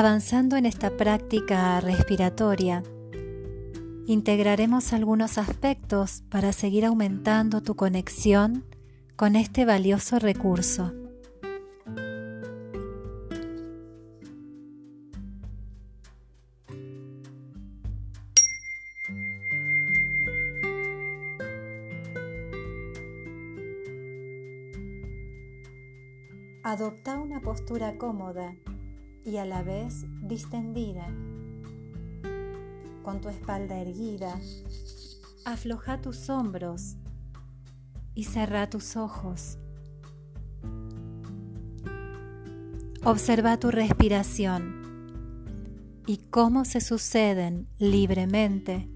Avanzando en esta práctica respiratoria, integraremos algunos aspectos para seguir aumentando tu conexión con este valioso recurso. Adopta una postura cómoda y a la vez distendida. Con tu espalda erguida, afloja tus hombros y cerra tus ojos. Observa tu respiración y cómo se suceden libremente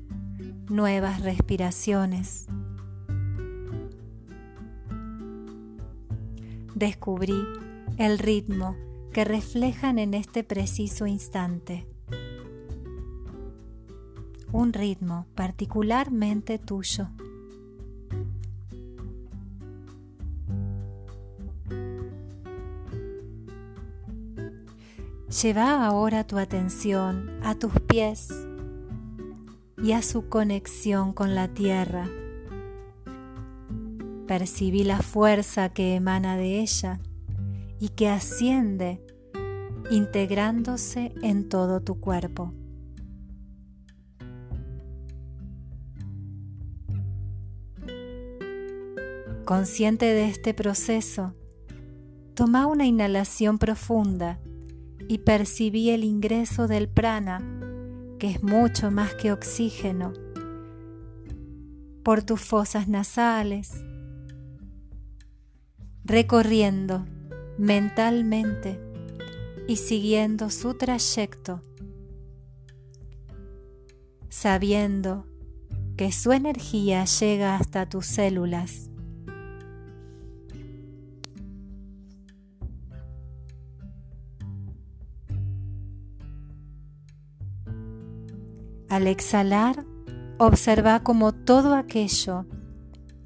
nuevas respiraciones. Descubrí el ritmo que reflejan en este preciso instante. Un ritmo particularmente tuyo. Lleva ahora tu atención a tus pies y a su conexión con la tierra. Percibí la fuerza que emana de ella y que asciende integrándose en todo tu cuerpo. Consciente de este proceso, toma una inhalación profunda y percibí el ingreso del prana, que es mucho más que oxígeno, por tus fosas nasales, recorriendo mentalmente y siguiendo su trayecto, sabiendo que su energía llega hasta tus células. Al exhalar, observa como todo aquello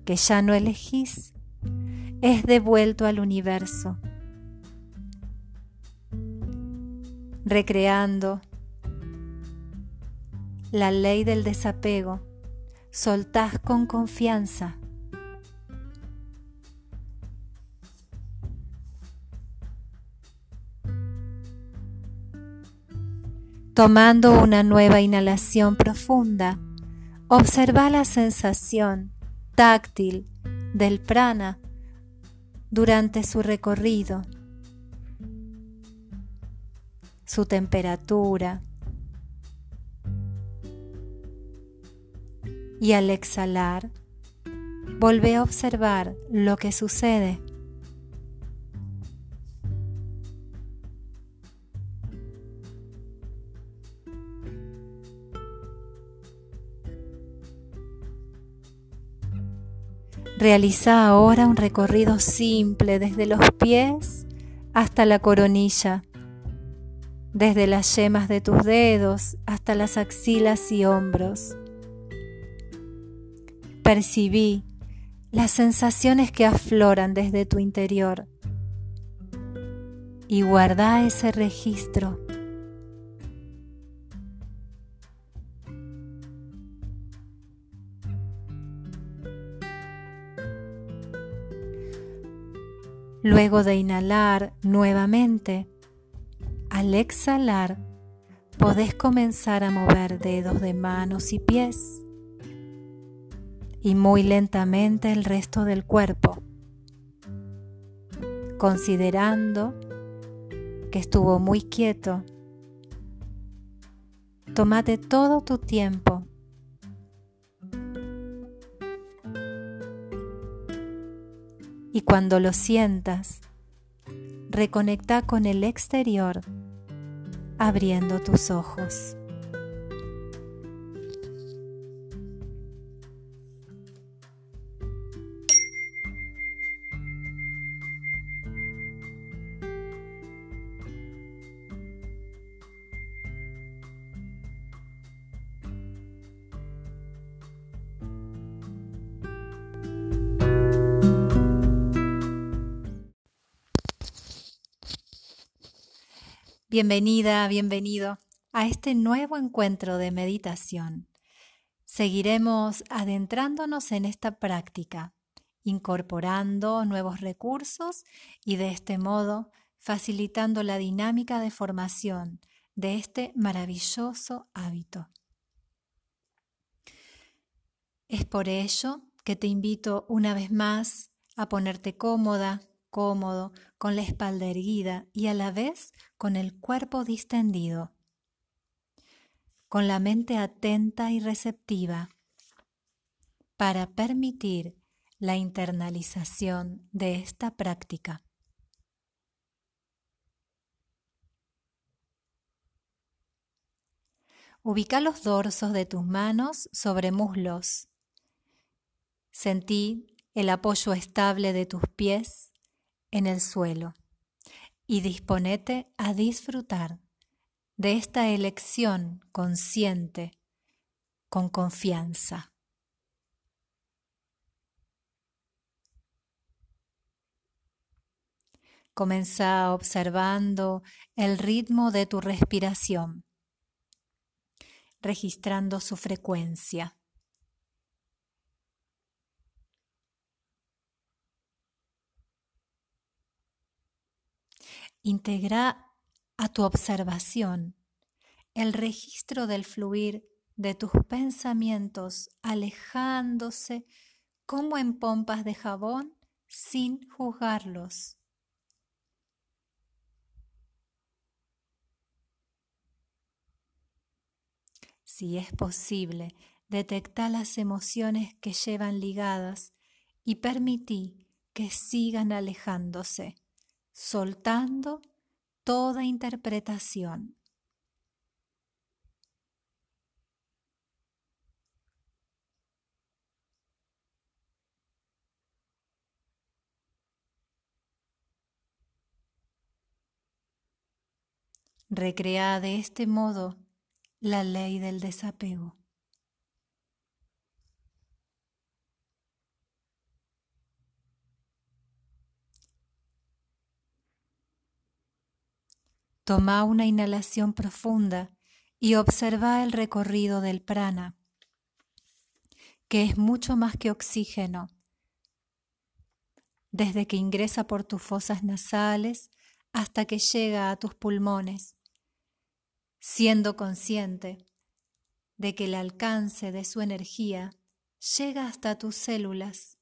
que ya no elegís es devuelto al universo recreando la ley del desapego, soltás con confianza. Tomando una nueva inhalación profunda, observa la sensación táctil del prana durante su recorrido su temperatura. Y al exhalar, volvé a observar lo que sucede. Realiza ahora un recorrido simple desde los pies hasta la coronilla desde las yemas de tus dedos hasta las axilas y hombros. Percibí las sensaciones que afloran desde tu interior y guarda ese registro. Luego de inhalar nuevamente, al exhalar, podés comenzar a mover dedos de manos y pies y muy lentamente el resto del cuerpo, considerando que estuvo muy quieto. Tómate todo tu tiempo. Y cuando lo sientas, reconecta con el exterior abriendo tus ojos. Bienvenida, bienvenido a este nuevo encuentro de meditación. Seguiremos adentrándonos en esta práctica, incorporando nuevos recursos y de este modo facilitando la dinámica de formación de este maravilloso hábito. Es por ello que te invito una vez más a ponerte cómoda, cómodo, con la espalda erguida y a la vez con el cuerpo distendido, con la mente atenta y receptiva, para permitir la internalización de esta práctica. Ubica los dorsos de tus manos sobre muslos. Sentí el apoyo estable de tus pies en el suelo y disponete a disfrutar de esta elección consciente con confianza. Comenzá observando el ritmo de tu respiración, registrando su frecuencia. Integra a tu observación el registro del fluir de tus pensamientos alejándose como en pompas de jabón sin juzgarlos. Si es posible, detecta las emociones que llevan ligadas y permití que sigan alejándose soltando toda interpretación. Recrea de este modo la ley del desapego. Toma una inhalación profunda y observa el recorrido del prana, que es mucho más que oxígeno. Desde que ingresa por tus fosas nasales hasta que llega a tus pulmones, siendo consciente de que el alcance de su energía llega hasta tus células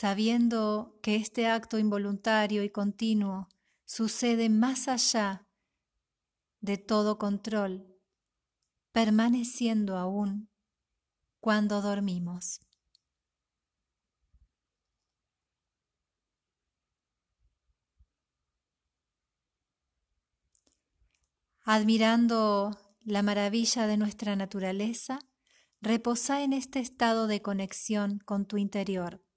sabiendo que este acto involuntario y continuo sucede más allá de todo control, permaneciendo aún cuando dormimos. Admirando la maravilla de nuestra naturaleza, reposa en este estado de conexión con tu interior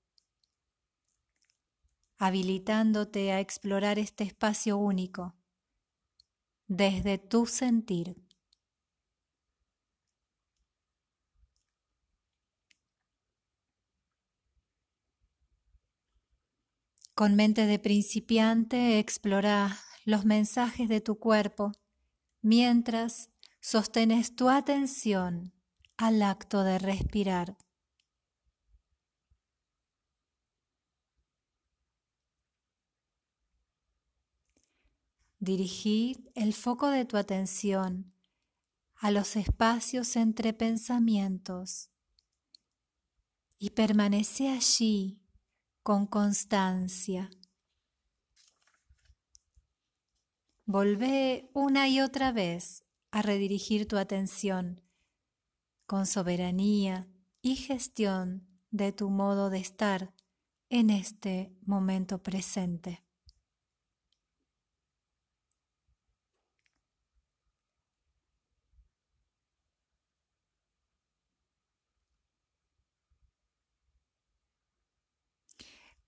habilitándote a explorar este espacio único desde tu sentir. Con mente de principiante explora los mensajes de tu cuerpo mientras sostenes tu atención al acto de respirar. Dirigir el foco de tu atención a los espacios entre pensamientos y permanece allí con constancia. Volvé una y otra vez a redirigir tu atención con soberanía y gestión de tu modo de estar en este momento presente.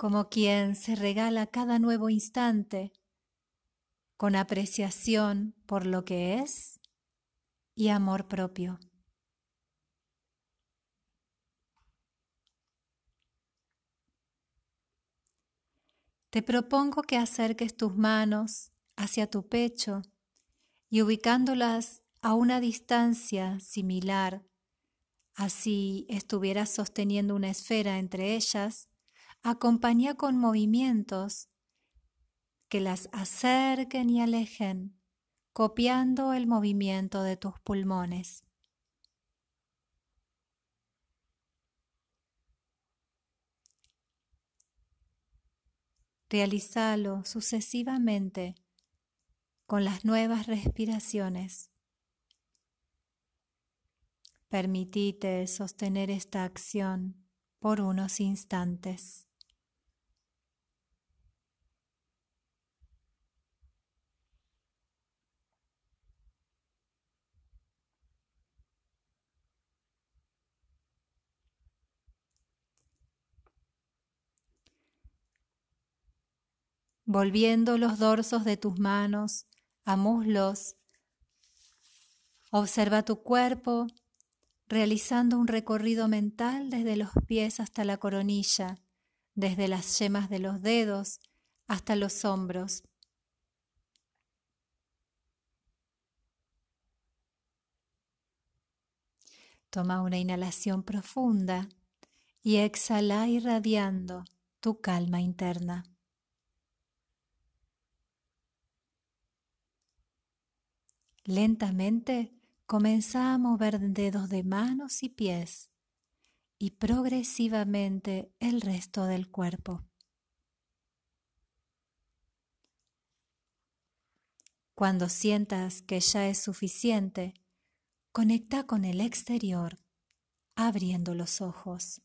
Como quien se regala cada nuevo instante con apreciación por lo que es y amor propio. Te propongo que acerques tus manos hacia tu pecho y ubicándolas a una distancia similar, así estuvieras sosteniendo una esfera entre ellas, acompaña con movimientos que las acerquen y alejen, copiando el movimiento de tus pulmones. Realízalo sucesivamente con las nuevas respiraciones. Permitite sostener esta acción por unos instantes. Volviendo los dorsos de tus manos a muslos. Observa tu cuerpo realizando un recorrido mental desde los pies hasta la coronilla, desde las yemas de los dedos hasta los hombros. Toma una inhalación profunda y exhala irradiando tu calma interna. Lentamente comienza a mover dedos de manos y pies y progresivamente el resto del cuerpo. Cuando sientas que ya es suficiente, conecta con el exterior, abriendo los ojos.